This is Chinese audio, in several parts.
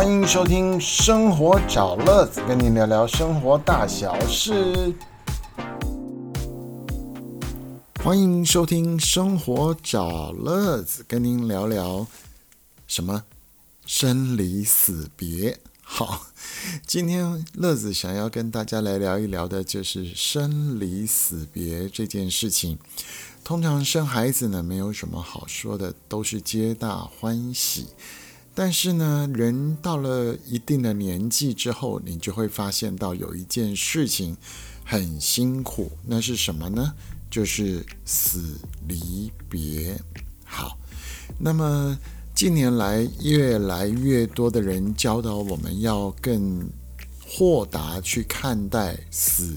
欢迎收听《生活找乐子》，跟您聊聊生活大小事。欢迎收听《生活找乐子》，跟您聊聊什么生离死别。好，今天乐子想要跟大家来聊一聊的，就是生离死别这件事情。通常生孩子呢，没有什么好说的，都是皆大欢喜。但是呢，人到了一定的年纪之后，你就会发现到有一件事情很辛苦，那是什么呢？就是死离别。好，那么近年来越来越多的人教导我们要更豁达去看待死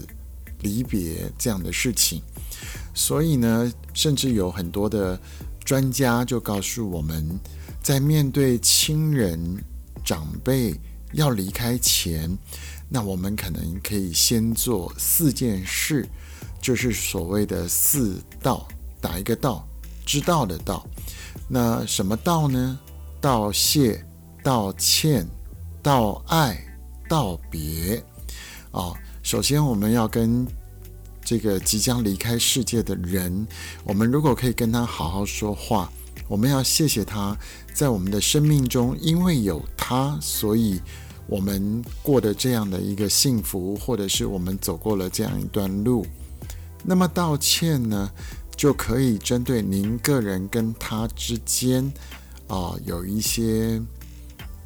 离别这样的事情，所以呢，甚至有很多的专家就告诉我们。在面对亲人、长辈要离开前，那我们可能可以先做四件事，就是所谓的四道，打一个道，知道的道。那什么道呢？道谢、道歉、道爱、道别。啊，首先我们要跟这个即将离开世界的人，我们如果可以跟他好好说话。我们要谢谢他，在我们的生命中，因为有他，所以我们过的这样的一个幸福，或者是我们走过了这样一段路。那么道歉呢，就可以针对您个人跟他之间啊，有一些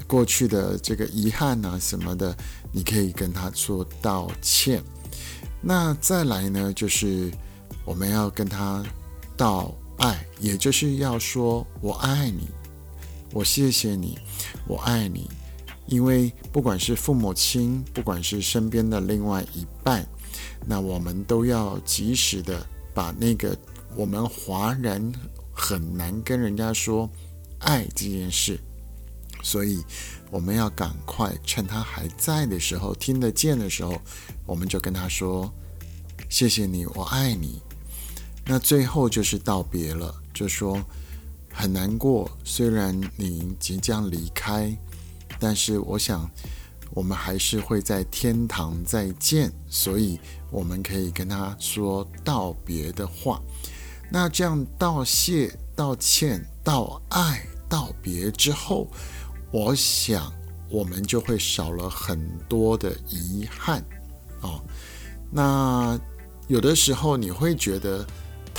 过去的这个遗憾啊什么的，你可以跟他说道歉。那再来呢，就是我们要跟他道。爱，也就是要说我爱你，我谢谢你，我爱你。因为不管是父母亲，不管是身边的另外一半，那我们都要及时的把那个我们华人很难跟人家说爱这件事，所以我们要赶快趁他还在的时候，听得见的时候，我们就跟他说：谢谢你，我爱你。那最后就是道别了，就说很难过。虽然你即将离开，但是我想我们还是会在天堂再见，所以我们可以跟他说道别的话。那这样道谢、道歉、道爱、道别之后，我想我们就会少了很多的遗憾哦。那有的时候你会觉得。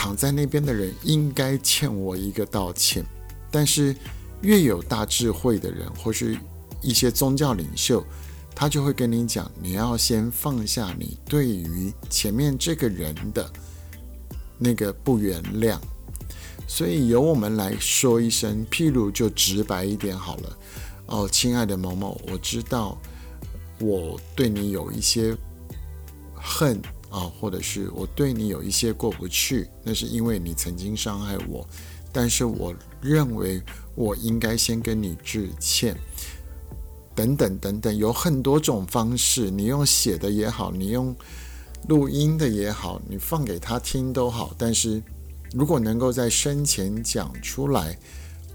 躺在那边的人应该欠我一个道歉，但是越有大智慧的人，或是一些宗教领袖，他就会跟你讲，你要先放下你对于前面这个人的那个不原谅。所以由我们来说一声，譬如就直白一点好了。哦，亲爱的某某，我知道我对你有一些恨。啊，或者是我对你有一些过不去，那是因为你曾经伤害我，但是我认为我应该先跟你致歉，等等等等，有很多种方式，你用写的也好，你用录音的也好，你放给他听都好，但是如果能够在生前讲出来，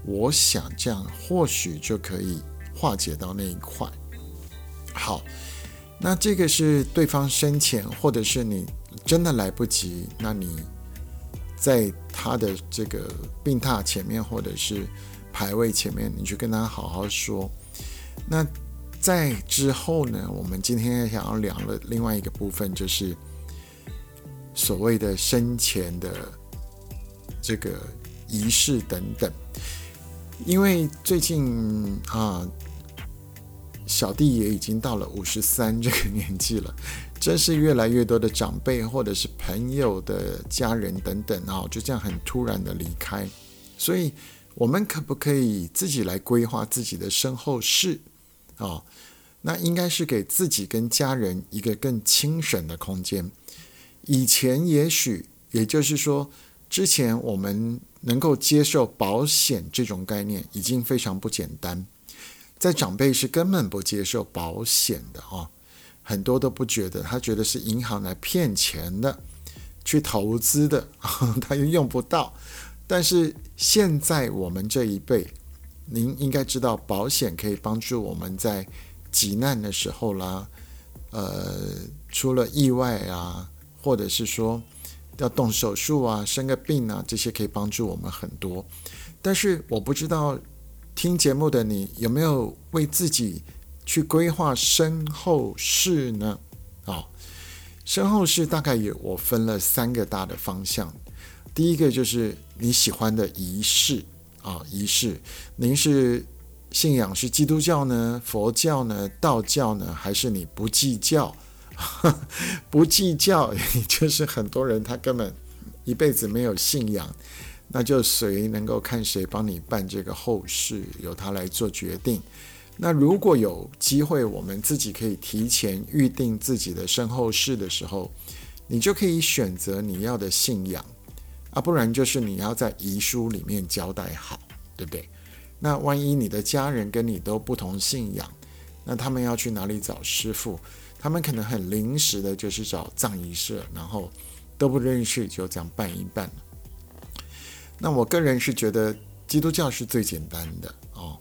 我想这样或许就可以化解到那一块。好。那这个是对方生前，或者是你真的来不及，那你在他的这个病榻前面，或者是牌位前面，你去跟他好好说。那在之后呢，我们今天想要聊的另外一个部分，就是所谓的生前的这个仪式等等。因为最近啊。小弟也已经到了五十三这个 年纪了，真是越来越多的长辈或者是朋友的家人等等啊，就这样很突然的离开。所以，我们可不可以自己来规划自己的身后事啊？那应该是给自己跟家人一个更轻省的空间。以前也许，也就是说，之前我们能够接受保险这种概念，已经非常不简单。在长辈是根本不接受保险的啊，很多都不觉得，他觉得是银行来骗钱的，去投资的，他又用不到。但是现在我们这一辈您应该知道，保险可以帮助我们在急难的时候啦，呃，出了意外啊，或者是说要动手术啊、生个病啊，这些可以帮助我们很多。但是我不知道听节目的你有没有为自己去规划身后事呢？啊，身后事大概有我分了三个大的方向。第一个就是你喜欢的仪式。啊，仪式，您是信仰是基督教呢、佛教呢、道教呢，还是你不计较？不计较，就是很多人他根本一辈子没有信仰，那就谁能够看谁帮你办这个后事，由他来做决定。那如果有机会，我们自己可以提前预定自己的身后事的时候，你就可以选择你要的信仰。啊，不然就是你要在遗书里面交代好，对不对？那万一你的家人跟你都不同信仰，那他们要去哪里找师傅？他们可能很临时的，就是找藏仪社，然后都不认识，就这样办一办。那我个人是觉得基督教是最简单的哦。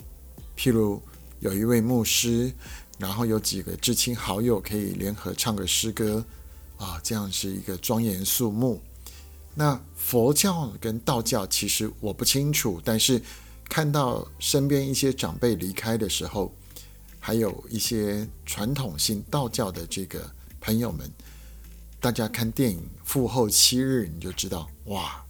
譬如有一位牧师，然后有几个至亲好友可以联合唱个诗歌啊，这样是一个庄严肃穆。那佛教跟道教其实我不清楚，但是看到身边一些长辈离开的时候，还有一些传统性道教的这个朋友们，大家看电影《父后七日》，你就知道哇，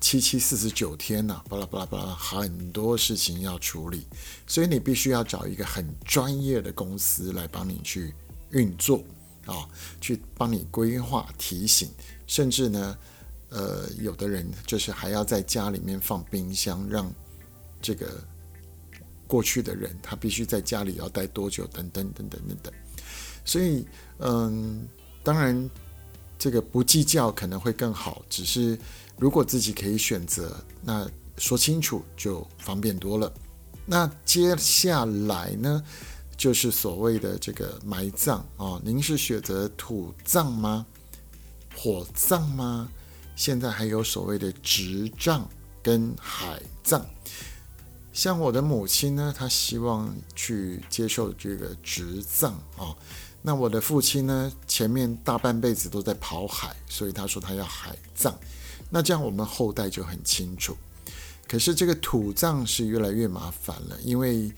七七四十九天呐，巴拉巴拉巴拉，很多事情要处理，所以你必须要找一个很专业的公司来帮你去运作啊，去帮你规划、提醒，甚至呢。呃，有的人就是还要在家里面放冰箱，让这个过去的人他必须在家里要待多久，等等等等等等。所以，嗯，当然这个不计较可能会更好，只是如果自己可以选择，那说清楚就方便多了。那接下来呢，就是所谓的这个埋葬啊，您是选择土葬吗？火葬吗？现在还有所谓的直葬跟海葬，像我的母亲呢，她希望去接受这个直葬啊。那我的父亲呢，前面大半辈子都在跑海，所以他说他要海葬。那这样我们后代就很清楚。可是这个土葬是越来越麻烦了，因为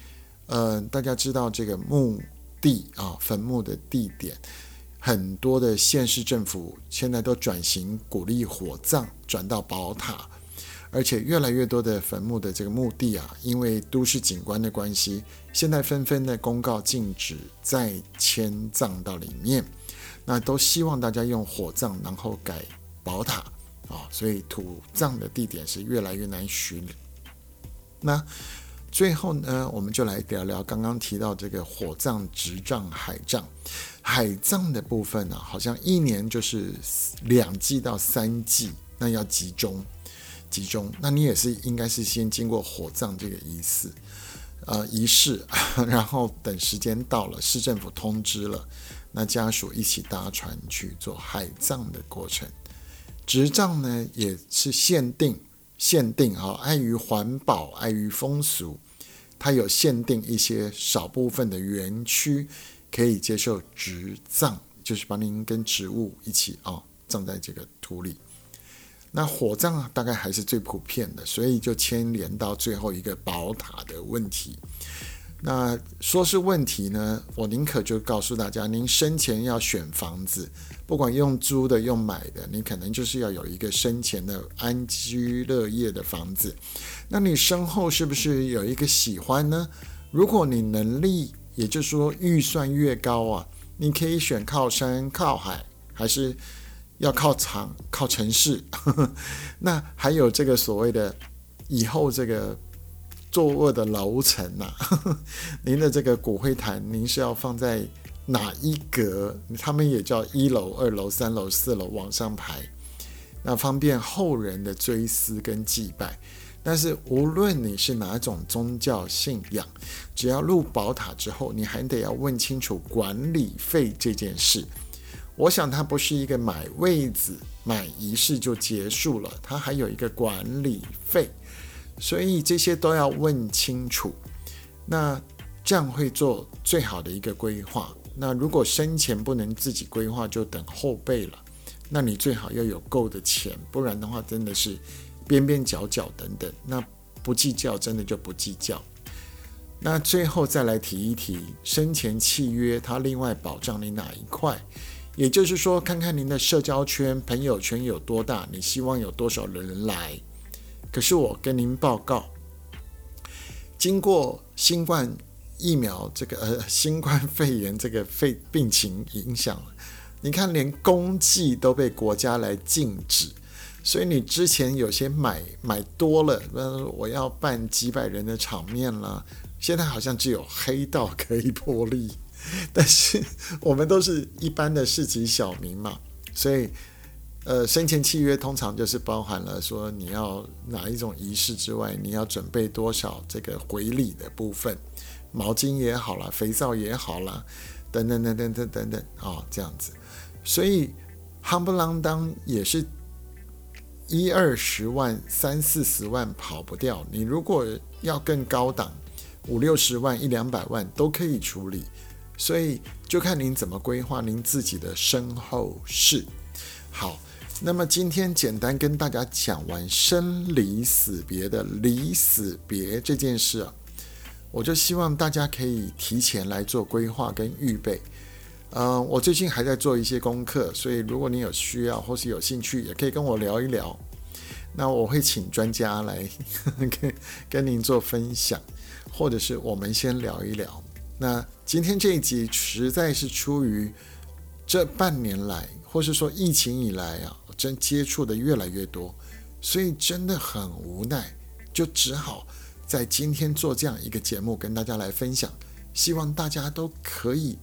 呃，大家知道这个墓地啊，坟墓的地点。很多的县市政府现在都转型鼓励火葬，转到宝塔，而且越来越多的坟墓的这个墓地啊，因为都市景观的关系，现在纷纷的公告禁止再迁葬到里面，那都希望大家用火葬，然后改宝塔啊，所以土葬的地点是越来越难寻。那最后呢，我们就来聊聊刚刚提到这个火葬、直葬、海葬。海葬的部分呢，好像一年就是两季到三季，那要集中集中。那你也是应该是先经过火葬这个仪式，呃仪式，然后等时间到了，市政府通知了，那家属一起搭船去做海葬的过程。直葬呢也是限定限定啊，碍于环保，碍于风俗，它有限定一些少部分的园区。可以接受植葬，就是把您跟植物一起啊葬在这个土里。那火葬啊，大概还是最普遍的，所以就牵连到最后一个宝塔的问题。那说是问题呢，我宁可就告诉大家，您生前要选房子，不管用租的用买的，你可能就是要有一个生前的安居乐业的房子。那你身后是不是有一个喜欢呢？如果你能力也就是说，预算越高啊，你可以选靠山、靠海，还是要靠厂、靠城市。那还有这个所谓的以后这个坐卧的楼层呐，您的这个骨灰坛，您是要放在哪一格？他们也叫一楼、二楼、三楼、四楼往上排，那方便后人的追思跟祭拜。但是无论你是哪种宗教信仰，只要入宝塔之后，你还得要问清楚管理费这件事。我想它不是一个买位子、买仪式就结束了，它还有一个管理费。所以这些都要问清楚。那这样会做最好的一个规划。那如果生前不能自己规划，就等后辈了。那你最好要有够的钱，不然的话真的是边边角角等等。那不计较，真的就不计较。那最后再来提一提生前契约，它另外保障你哪一块？也就是说，看看您的社交圈、朋友圈有多大，你希望有多少人来。可是我跟您报告，经过新冠疫苗这个呃新冠肺炎这个肺病情影响，你看连公祭都被国家来禁止，所以你之前有些买买多了，那我要办几百人的场面了，现在好像只有黑道可以破例。但是我们都是一般的市级小民嘛，所以呃，生前契约通常就是包含了说你要哪一种仪式之外，你要准备多少这个回礼的部分，毛巾也好了，肥皂也好了，等等等等等等等啊，这样子，所以夯不啷当也是一二十万、三四十万跑不掉。你如果要更高档，五六十万、一两百万都可以处理。所以就看您怎么规划您自己的身后事。好，那么今天简单跟大家讲完生离死别的离死别这件事啊，我就希望大家可以提前来做规划跟预备。嗯，我最近还在做一些功课，所以如果你有需要或是有兴趣，也可以跟我聊一聊。那我会请专家来 跟跟您做分享，或者是我们先聊一聊。那今天这一集实在是出于这半年来，或是说疫情以来啊，真接触的越来越多，所以真的很无奈，就只好在今天做这样一个节目跟大家来分享。希望大家都可以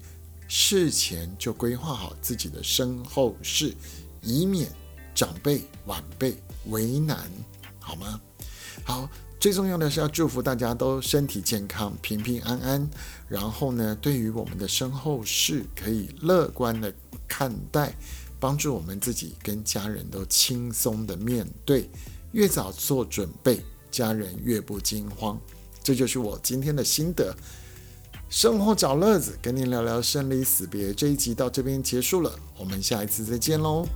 事前就规划好自己的身后事，以免长辈晚辈为难，好吗？好。最重要的是要祝福大家都身体健康、平平安安。然后呢，对于我们的身后事，可以乐观的看待，帮助我们自己跟家人都轻松的面对。越早做准备，家人越不惊慌。这就是我今天的心得。生活找乐子，跟您聊聊生离死别。这一集到这边结束了，我们下一次再见喽。